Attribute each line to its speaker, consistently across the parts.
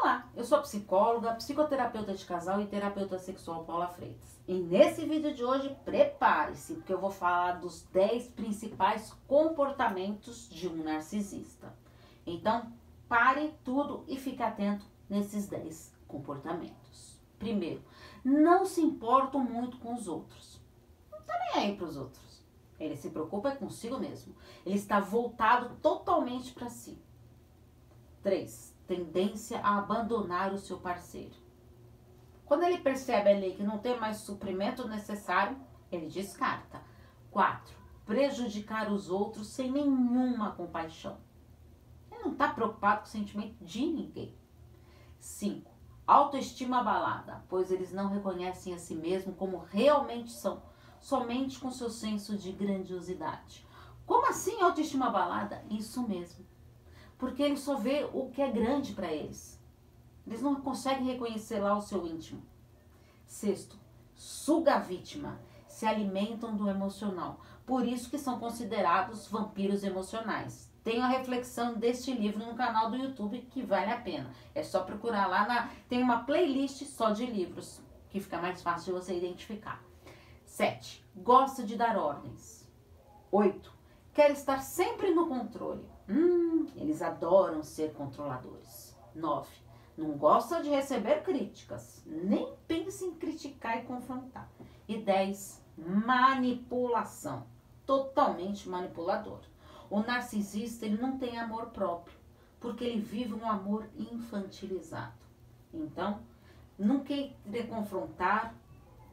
Speaker 1: Olá, eu sou psicóloga, psicoterapeuta de casal e terapeuta sexual Paula Freitas. E nesse vídeo de hoje, prepare-se, porque eu vou falar dos 10 principais comportamentos de um narcisista. Então, pare tudo e fique atento nesses 10 comportamentos. Primeiro, não se importam muito com os outros. Não tá nem aí para os outros. Ele se preocupa consigo mesmo. Ele está voltado totalmente para si. 3 tendência a abandonar o seu parceiro. Quando ele percebe ali que não tem mais suprimento necessário, ele descarta. 4. Prejudicar os outros sem nenhuma compaixão. Ele não está preocupado com o sentimento de ninguém. 5. Autoestima abalada, pois eles não reconhecem a si mesmo como realmente são, somente com seu senso de grandiosidade. Como assim autoestima abalada? Isso mesmo porque ele só vê o que é grande para eles. Eles não conseguem reconhecer lá o seu íntimo. Sexto, suga a vítima, se alimentam do emocional. Por isso que são considerados vampiros emocionais. Tem a reflexão deste livro no canal do YouTube que vale a pena. É só procurar lá na tem uma playlist só de livros que fica mais fácil de você identificar. 7. Gosta de dar ordens. 8. Quer estar sempre no controle. Hum, eles adoram ser controladores. 9. Não gosta de receber críticas. Nem pensa em criticar e confrontar. E 10. Manipulação. Totalmente manipulador. O narcisista ele não tem amor próprio, porque ele vive um amor infantilizado. Então, não querer confrontar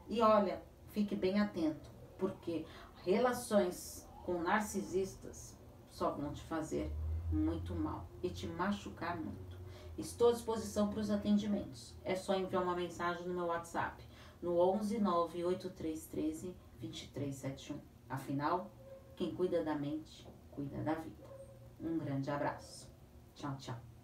Speaker 1: e olha, fique bem atento, porque relações com narcisistas só vão te fazer muito mal e te machucar muito. Estou à disposição para os atendimentos. É só enviar uma mensagem no meu WhatsApp no 11 98313 2371. Afinal, quem cuida da mente, cuida da vida. Um grande abraço. Tchau, tchau.